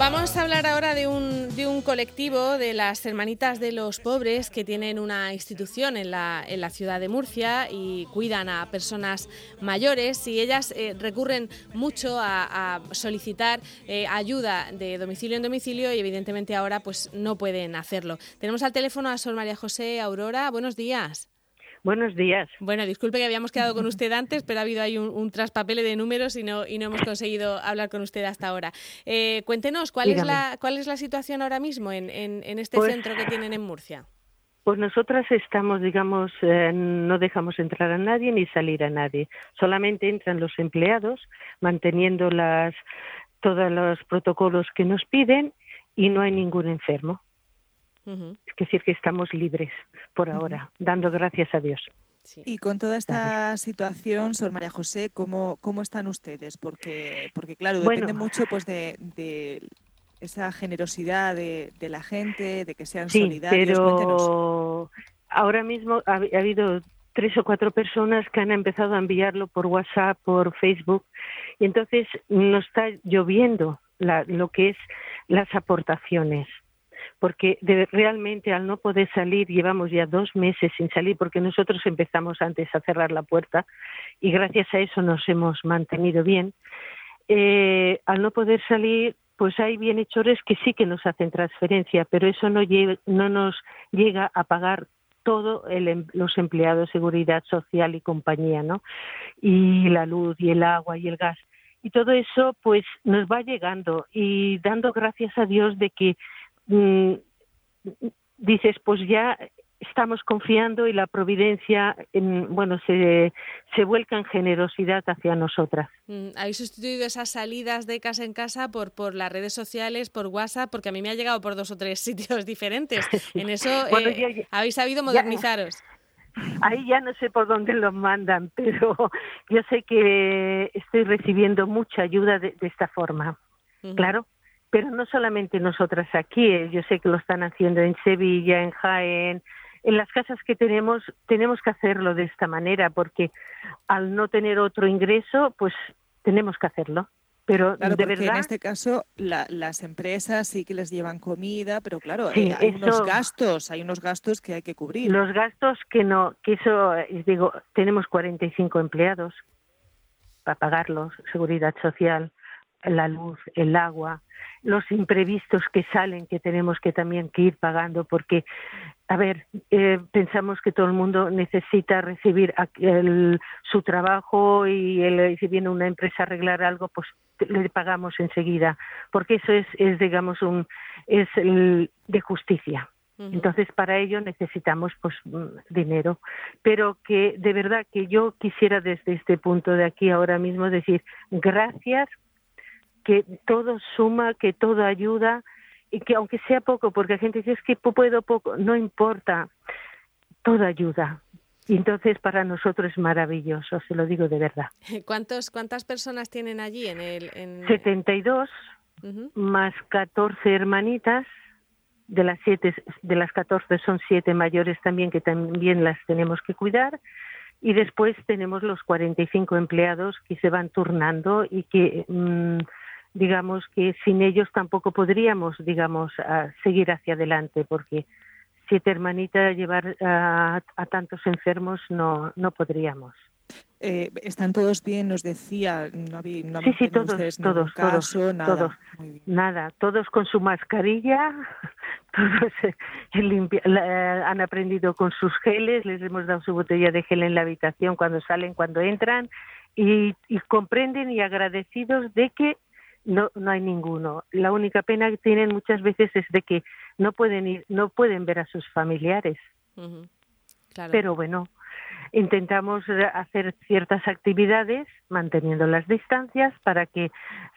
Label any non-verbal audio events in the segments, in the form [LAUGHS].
Vamos a hablar ahora de un, de un colectivo de las Hermanitas de los Pobres que tienen una institución en la, en la ciudad de Murcia y cuidan a personas mayores y ellas eh, recurren mucho a, solicitar eh, ayuda de domicilio en domicilio y evidentemente ahora pues no pueden hacerlo. Tenemos al teléfono a Sol María José Aurora. Buenos días. Buenos días. Bueno, disculpe que habíamos quedado con usted antes, pero ha habido ahí un, un traspapele de números y no, y no hemos conseguido hablar con usted hasta ahora. Eh, cuéntenos, ¿cuál es, la, ¿cuál es la situación ahora mismo en, en, en este Pues- centro que tienen en Murcia? Pues nosotras estamos, digamos, eh, no dejamos entrar a nadie ni salir a nadie. Solamente entran los empleados manteniendo las, todos los protocolos que nos piden y no hay ningún enfermo. Es decir, que estamos libres por ahora, dando gracias a Dios. sí. Y con toda esta situación, Sor María José, ¿cómo, cómo están ustedes? Porque, porque claro, Bueno. depende mucho pues de, de esa generosidad de, de la gente, de que sean Sí, solidarios. Cuéntenos. pero ahora mismo ha, ha habido tres o cuatro personas que han empezado a enviarlo por WhatsApp, por Facebook, y entonces nos está lloviendo la- lo que es las aportaciones. Porque de- realmente al no poder salir, llevamos ya dos meses sin salir, porque nosotros empezamos antes a cerrar la puerta y gracias a eso nos hemos mantenido bien. Eh, al no poder salir, pues hay bienhechores que sí que nos hacen transferencia, pero eso no, no nos llega a pagar todo el, em- los empleados, seguridad social y compañía, ¿no? Y la luz y el agua y el gas. Y todo eso, pues, nos va llegando y dando gracias a Dios de que mm, dices, pues ya estamos confiando y la providencia, en, bueno, se, se vuelca en generosidad hacia nosotras. Mm, ¿Habéis sustituido esas salidas de casa en casa por, por las redes sociales, por WhatsApp? Porque a mí me ha llegado por dos o tres [LAUGHS] sitios diferentes. [LAUGHS] En eso Bueno, eh, ya- ya- habéis sabido ya- modernizaros. Ahí ya no sé por dónde los mandan, [LAUGHS] pero yo sé que estoy recibiendo mucha ayuda de, de esta forma, claro. Pero no solamente nosotras aquí, eh, yo sé que lo están haciendo en Sevilla, en Jaén, en las casas que tenemos, tenemos que hacerlo de esta manera, porque al no tener otro ingreso, pues tenemos que hacerlo. Pero Claro, de porque verdad, en este caso la- las empresas sí que les llevan comida, pero claro, Sí, eh, hay unos gastos, hay unos gastos que hay que cubrir. Los gastos que no, que eso, digo, tenemos 45 empleados para pagarlos, seguridad social, la luz, el agua, los imprevistos que salen que tenemos que también que ir pagando porque, a ver, eh, pensamos que todo el mundo necesita recibir el- su trabajo y el- si viene una empresa a arreglar algo, pues le pagamos enseguida, porque eso es, es digamos, un es el de justicia. Entonces, para ello necesitamos pues mm, dinero. Pero que de verdad que yo quisiera desde este punto de aquí ahora mismo decir gracias, que todo suma, que todo ayuda y que aunque sea poco, porque la gente dice es que puedo poco, no importa, todo ayuda. Y entonces para nosotros es maravilloso, se lo digo de verdad. [LAUGHS] ¿Cuántos, ¿Cuántas personas tienen allí en el...? En... 72 Ujú. más 14 hermanitas, de las siete, de las 14 son siete mayores también que también las tenemos que cuidar y después tenemos los 45 empleados que se van turnando y que mm, digamos que sin ellos tampoco podríamos digamos a seguir hacia adelante porque siete hermanitas llevar a, a tantos enfermos no no podríamos Eh, ¿Están todos bien? Nos decía, no había, no Sí, sí, todos, ustedes todos, todos, caso, nada. todos. Nada, todos con su mascarilla, [LAUGHS] todos eh, limpia- la- han aprendido con sus geles, les hemos dado su botella de gel en la habitación cuando salen, cuando entran, y, y comprenden y agradecidos de que no, no hay ninguno. La única pena que tienen muchas veces es de que no pueden ir, no pueden ver a sus familiares. Claro. Pero bueno, intentamos hacer ciertas actividades manteniendo las distancias para que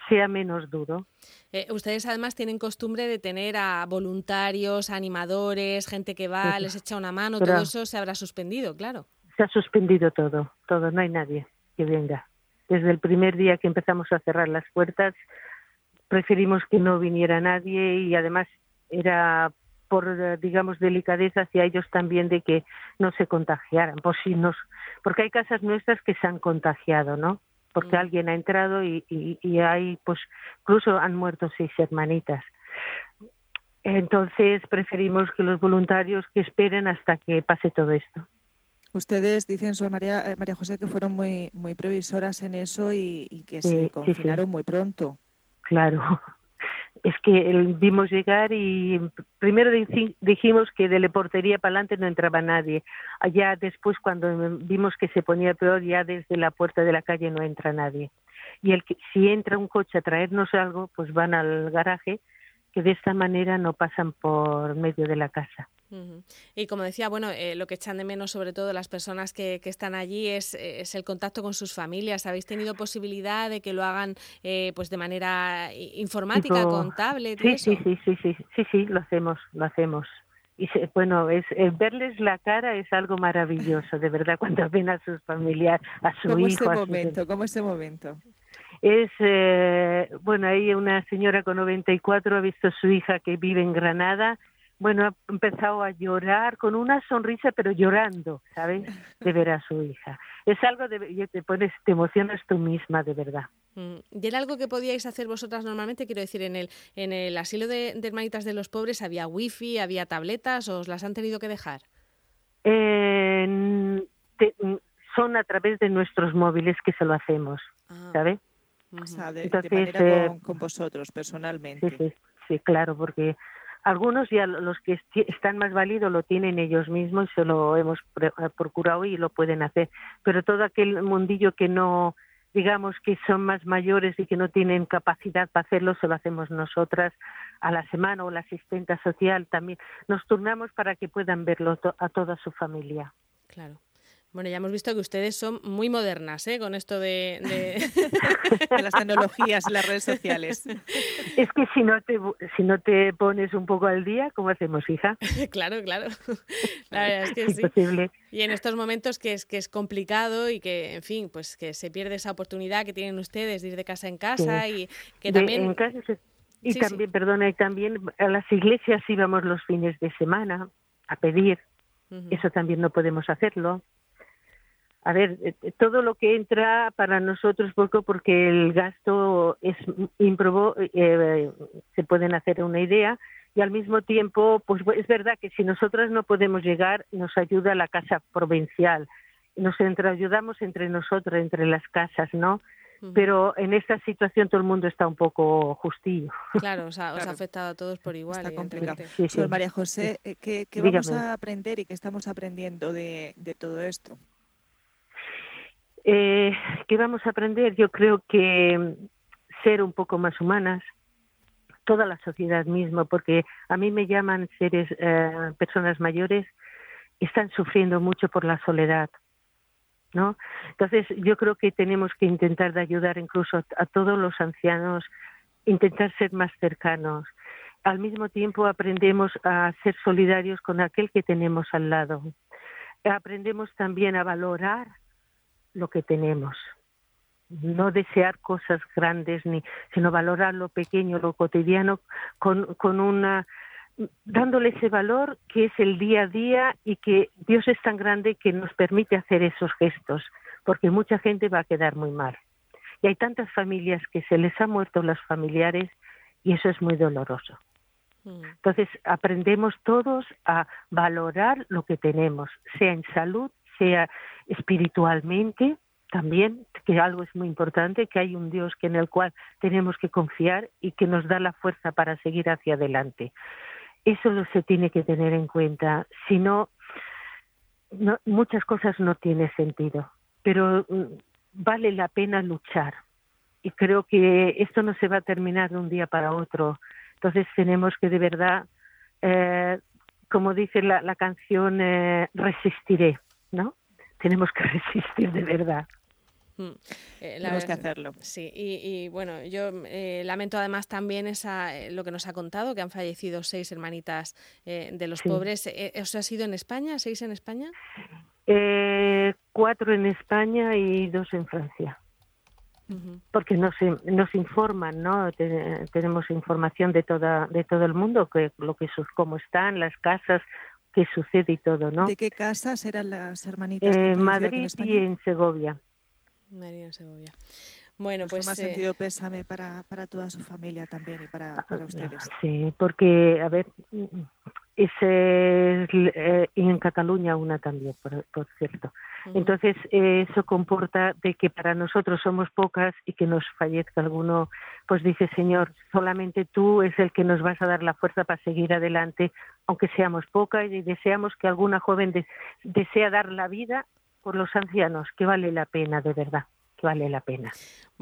sea menos duro. Eh, ustedes además tienen costumbre de tener a voluntarios, animadores, gente que va, Sí, les echa una mano, pero- todo eso se habrá suspendido, claro. Se ha suspendido todo, todo, no hay nadie que venga. Desde el primer día que empezamos a cerrar las puertas, preferimos que no viniera nadie y además era por, digamos, delicadeza hacia ellos también de que no se contagiaran, por si nos, porque hay casas nuestras que se han contagiado, ¿no? porque mm. alguien ha entrado y, y, y hay, pues, incluso han muerto seis hermanitas. Entonces preferimos que los voluntarios que esperen hasta que pase todo esto. Ustedes dicen, Sor María, eh, María José, que fueron muy, muy previsoras en eso y, que se confinaron muy pronto. Claro, [LAUGHS] es que vimos llegar y primero dijimos que de la portería para adelante no entraba nadie. Allá después, cuando vimos que se ponía peor, ya desde la puerta de la calle no entra nadie. Y el que, si entra un coche a traernos algo, pues van al garaje que de esta manera no pasan por medio de la casa. Y como decía, bueno, eh, lo que echan de menos sobre todo las personas que, que están allí es, es, el contacto con sus familias. ¿Habéis tenido posibilidad de que lo hagan eh, pues de manera informática, con tablet? Sí, sí, sí, sí, sí, sí, sí, lo hacemos, lo hacemos. Y bueno, es, verles la cara es algo maravilloso, de verdad, cuando ven a sus familiares, a su ¿Cómo hijo. Ese momento, ¿Cómo ese momento? es, eh, bueno, ahí una señora con 94 ha visto a su hija que vive en Granada, bueno, ha empezado a llorar con una sonrisa, pero llorando, ¿sabes? De ver a su hija. Es algo de, te pones, te emocionas tú misma, de verdad. Mm, ¿Y era algo que podíais hacer vosotras normalmente? Quiero decir, en el, en el asilo de, de hermanitas de los pobres había wifi, había tabletas, ¿o os las han tenido que dejar? Eh, son a través de nuestros móviles que se lo hacemos, ah. ¿sabes? de, manera eh, con, vosotros personalmente. Sí, sí, sí, claro, porque algunos ya los que están más válidos lo tienen ellos mismos y se lo hemos eh, procurado y lo pueden hacer. Pero todo aquel mundillo que no, digamos que son más mayores y que no tienen capacidad para hacerlo, se lo hacemos nosotras a la semana o la asistenta social también. Nos turnamos para que puedan verlo a toda su familia. Claro. Bueno, ya hemos visto que ustedes son muy modernas ¿eh? con esto de, [LAUGHS] las tecnologías y las redes sociales. Es que si no te si no te pones un poco al día, ¿cómo hacemos, hija? [LAUGHS] claro, claro. La verdad es que sí. Y en estos momentos que es que es complicado y que, en fin, pues que se pierde esa oportunidad que tienen ustedes de ir de casa en casa y que también. y también, perdona, y también a las iglesias íbamos los fines de semana a pedir. Eso también no podemos hacerlo a ver, eh, eh, todo lo que entra para nosotros poco porque el gasto es improbo, eh, se pueden hacer una idea y al mismo tiempo, pues es verdad que si nosotras no podemos llegar, nos ayuda la casa provincial, nos entre, ayudamos entre nosotros, entre las casas, ¿no? Pero en esta situación todo el mundo está un poco justillo. Claro, os ha, afectado a todos por igual. Está complicado. María José, ¿qué, vamos a aprender y qué estamos aprendiendo de todo esto? Eh, ¿Qué vamos a aprender? Yo creo que ser un poco más humanas, toda la sociedad misma, porque a mí me llaman seres, eh, personas mayores, están sufriendo mucho por la soledad, ¿no? Entonces yo creo que tenemos que intentar de ayudar incluso a, todos los ancianos, intentar ser más cercanos. Al mismo tiempo aprendemos a ser solidarios con aquel que tenemos al lado. Aprendemos también a valorar lo que tenemos. No desear cosas grandes, ni, sino valorar lo pequeño, lo cotidiano, con, con una dándole ese valor que es el día a día y que Dios es tan grande que nos permite hacer esos gestos, porque mucha gente va a quedar muy mal. Y hay tantas familias que se les ha muerto los familiares y eso es muy doloroso. Mm. Entonces aprendemos todos a valorar lo que tenemos, sea en salud, sea espiritualmente también, que algo es muy importante, que hay un Dios que en el cual tenemos que confiar y que nos da la fuerza para seguir hacia adelante. Eso lo se tiene que tener en cuenta. Si no, muchas cosas no tienen sentido, pero mm, vale la pena luchar. Y creo que esto no se va a terminar de un día para otro. Entonces tenemos que de verdad, eh, como dice la, la canción, eh, resistiré, ¿no? tenemos que [LAUGHS] resistir de verdad. Mm. Eh, tenemos que hacerlo. Sí, y, bueno, yo eh, lamento además también esa, eh, lo que nos ha contado, que han fallecido seis hermanitas de los pobres. ¿Eso ha sido en España? ¿Seis en España? cuatro en España y dos en Francia. Porque nos, nos informan, ¿no? tenemos información de toda de todo el mundo, que lo que cómo están las casas, qué sucede y todo, ¿no? ¿De qué casas eran las hermanitas? En Madrid y en Segovia. Marina Segovia. Bueno, pues. más sentido pésame para, para toda su familia también y para, para ustedes. Sí, porque, a ver, ese, eh, y en Cataluña una también, por, cierto. Entonces, eso comporta de que para nosotros somos pocas y que nos fallezca alguno, pues dice, Señor, solamente tú es el que nos vas a dar la fuerza para seguir adelante, aunque seamos pocas y deseamos que alguna joven desea dar la vida por los ancianos, que vale la pena, de verdad, vale la pena.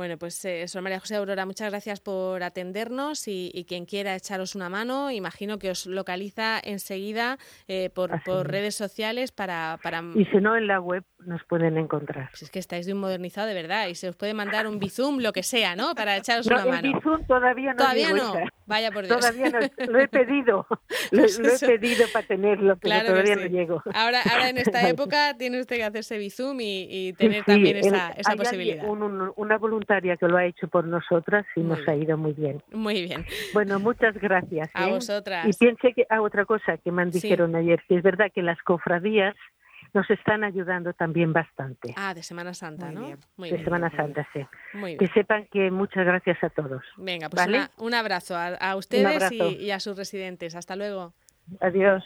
Bueno, pues eh, María José Aurora, muchas gracias por atendernos y, quien quiera echaros una mano, imagino que os localiza enseguida eh, por, redes sociales para, para... Y si no, en la web nos pueden encontrar. Pues es que estáis de un modernizado de verdad y se os puede mandar un Bizum, lo que sea, ¿no? Para echaros una mano. El Bizum todavía no. Todavía no. Vaya por Dios. Todavía no. Lo he pedido. [LAUGHS] lo, pues he pedido para tenerlo, pero todavía no llego. Ahora, ahora en esta [LAUGHS] época tiene usted que hacerse Bizum y, tener también esa, esa posibilidad. una que lo ha hecho por nosotras y nos ha ido muy bien. Muy bien. Bueno, muchas gracias. A ¿eh? vosotras. Y piense que a ah, otra cosa que me dijeron ayer, que es verdad que las cofradías nos están ayudando también bastante. Ah, de Semana Santa, ¿no? de Semana Santa, sí. Que sepan que muchas gracias a todos. Venga, pues un abrazo a, ustedes Y, y a sus residentes. Hasta luego. Adiós.